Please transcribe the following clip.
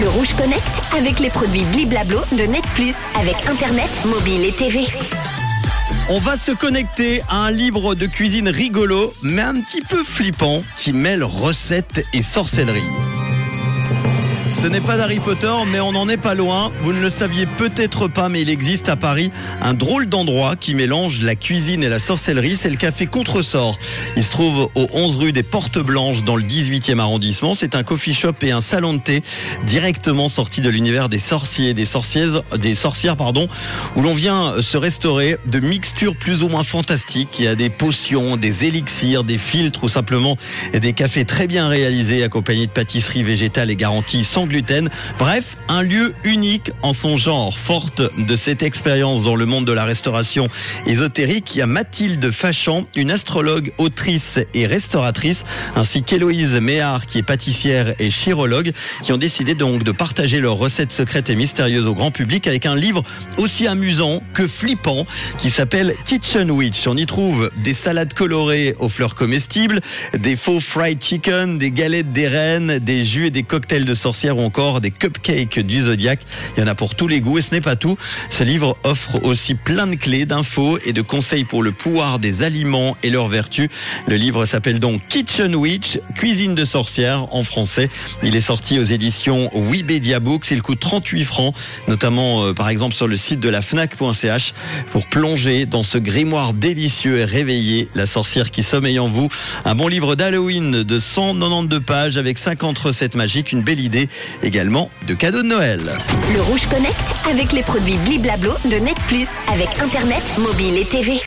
Le Rouge Connect avec les produits Bliblablo de Net Plus avec Internet, mobile et TV. On va se connecter à un livre de cuisine rigolo, mais un petit peu flippant, qui mêle recettes et sorcellerie. Ce n'est pas d'Harry Potter, mais on n'en est pas loin. Vous ne le saviez peut-être pas, mais il existe à Paris un drôle d'endroit qui mélange la cuisine et la sorcellerie. C'est le café Contresort. Il se trouve au 11 rue des Portes Blanches dans le 18e arrondissement. C'est un coffee shop et un salon de thé directement sorti de l'univers des sorciers, des sorcières, des sorcières, pardon, où l'on vient se restaurer de mixtures plus ou moins fantastiques. Il y a des potions, des élixirs, des filtres ou simplement des cafés très bien réalisés accompagnés de pâtisseries végétales et garanties sans gluten. Bref, un lieu unique en son genre. Forte de cette expérience dans le monde de la restauration ésotérique, il y a Mathilde Fachan, une astrologue, autrice et restauratrice, ainsi qu'Héloïse Méard, qui est pâtissière et chirologue, qui ont décidé donc de partager leurs recettes secrètes et mystérieuses au grand public avec un livre aussi amusant que flippant qui s'appelle Kitchen Witch. On y trouve des salades colorées aux fleurs comestibles, des faux fried chicken, des galettes des reines, des jus et des cocktails de sorcières ou encore des cupcakes du Zodiac. Il y en a pour tous les goûts et ce n'est pas tout. Ce livre offre aussi plein de clés, d'infos et de conseils pour le pouvoir des aliments et leurs vertus. Le livre s'appelle donc Kitchen Witch, cuisine de sorcière en français. Il est sorti aux éditions Webedia Books. Il coûte 38 francs, notamment euh, par exemple sur le site de la fnac.ch pour plonger dans ce grimoire délicieux et réveiller la sorcière qui sommeille en vous. Un bon livre d'Halloween de 192 pages avec 50 recettes magiques, une belle idée également de cadeaux de Noël. Le Rouge Connect avec les produits Bliblablo de Net Plus avec Internet, mobile et TV.